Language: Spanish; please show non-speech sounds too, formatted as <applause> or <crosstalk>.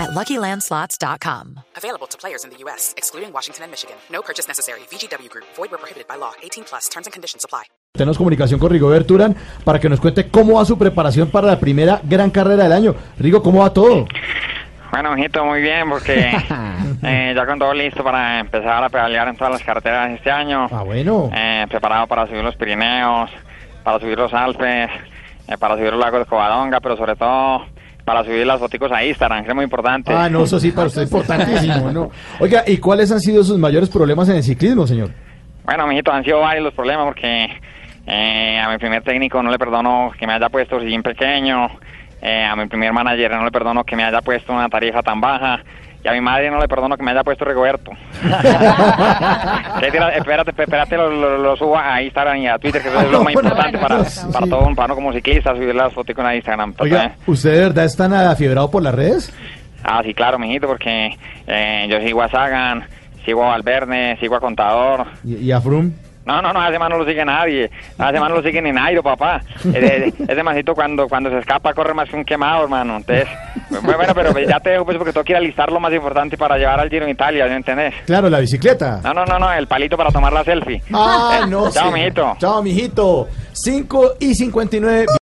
at LuckyLandSlots.com. Available to players in the U.S., excluding Washington and Michigan. No purchase necessary. VGW Group. Void where prohibited by law. 18 plus. Terms and conditions apply. Tenemos comunicación con Rigobert Urán para que nos cuente cómo va su preparación para la primera gran carrera del año. Rigo, ¿cómo va todo? Bueno, mijito, muy bien, porque <laughs> eh, ya con todo listo para empezar a pedalear en todas las carreteras este año. Ah, bueno. Eh, preparado para subir los Pirineos, para subir los Alpes, eh, para subir los lagos de Covadonga, pero sobre todo para subir las fotos a Instagram, que es muy importante. Ah, no, eso sí, para usted es importantísimo, ¿no? Oiga, ¿y cuáles han sido sus mayores problemas en el ciclismo, señor? Bueno, mijito, han sido varios los problemas porque eh, a mi primer técnico no le perdono que me haya puesto sin pequeño, eh, a mi primer manager no le perdono que me haya puesto una tarifa tan baja y a mi madre no le perdono que me haya puesto Rigoberto. <laughs> espérate, espérate, lo, lo, lo, subo a Instagram y a Twitter, que eso es lo <laughs> más importante para, para todo un pano como ciclista, subir las fotos a Instagram. Oiga, ¿usted de verdad está nada afiebrado por las redes? Ah, sí, claro, mijito, porque eh, yo sigo a Sagan, sigo a Valverde, sigo a Contador. ¿Y, y a Froome? No, no, no, hace más no lo sigue nadie. Hace más no lo sigue ni Nairo, papá. Ese, ese masito cuando, cuando se escapa corre más que un quemado, hermano. Entonces, bueno, pero ya te dejo pues porque tengo que ir a listar lo más importante para llevar al Giro en Italia, ¿me entendés? Claro, la bicicleta. No, no, no, no, el palito para tomar la selfie. Ah, no. Chao, sí. mijito. Chao, mijito. 5 y 59.